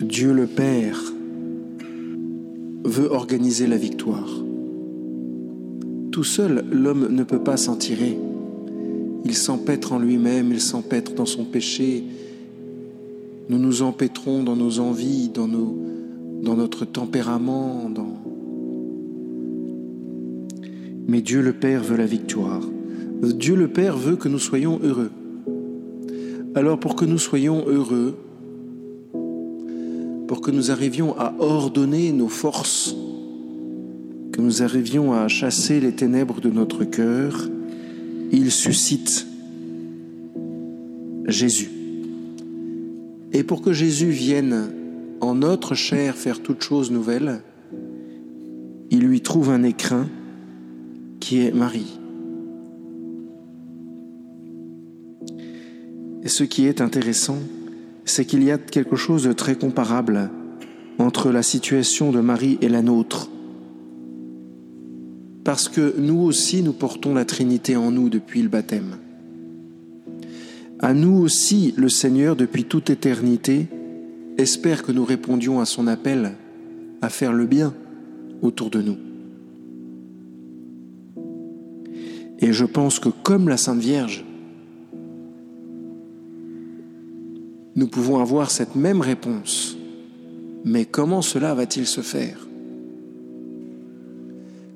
Dieu le Père veut organiser la victoire. Tout seul, l'homme ne peut pas s'en tirer. Il s'empêtre en lui-même, il s'empêtre dans son péché. Nous nous empêtrons dans nos envies, dans, notre tempérament. Mais Dieu le Père veut la victoire. Dieu le Père veut que nous soyons heureux. Alors pour que nous soyons heureux, pour que nous arrivions à ordonner nos forces, que nous arrivions à chasser les ténèbres de notre cœur, il suscite Jésus. Et pour que Jésus vienne en notre chair faire toute chose nouvelle, il lui trouve un écrin qui est Marie. Et ce qui est intéressant, c'est qu'il y a quelque chose de très comparable entre la situation de Marie et la nôtre. Parce que nous aussi, nous portons la Trinité en nous depuis le baptême. À nous aussi, le Seigneur, depuis toute éternité, espère que nous répondions à son appel à faire le bien autour de nous. Et je pense que comme la Sainte Vierge, nous pouvons avoir cette même réponse. Mais comment cela va-t-il se faire?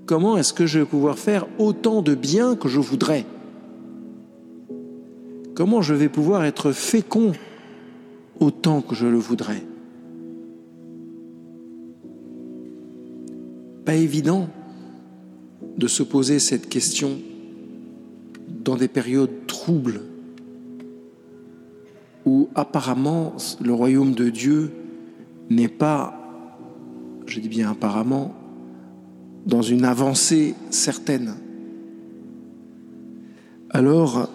Comment est-ce que je vais pouvoir faire autant de bien que je voudrais? Comment je vais pouvoir être fécond autant que je le voudrais? Pas évident de se poser cette question dans des périodes troubles où apparemment le royaume de Dieu n'est pas, je dis bien apparemment, dans une avancée certaine. Alors,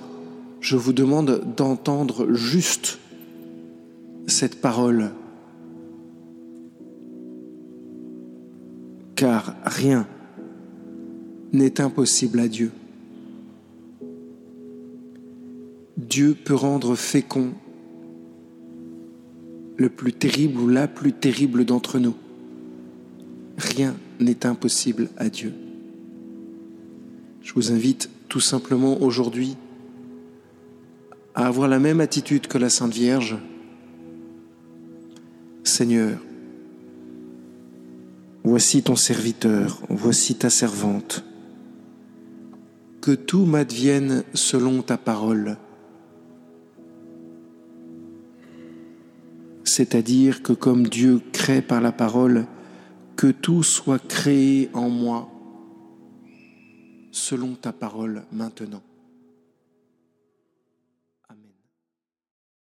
je vous demande d'entendre juste cette parole, car rien n'est impossible à Dieu. Dieu peut rendre fécond le plus terrible ou la plus terrible d'entre nous. Rien n'est impossible à Dieu. Je vous invite tout simplement aujourd'hui à avoir la même attitude que la Sainte Vierge. Seigneur, voici ton serviteur, voici ta servante. Que tout m'advienne selon ta parole. C'est-à-dire que comme Dieu crée par la parole, que tout soit créé en moi selon ta parole maintenant.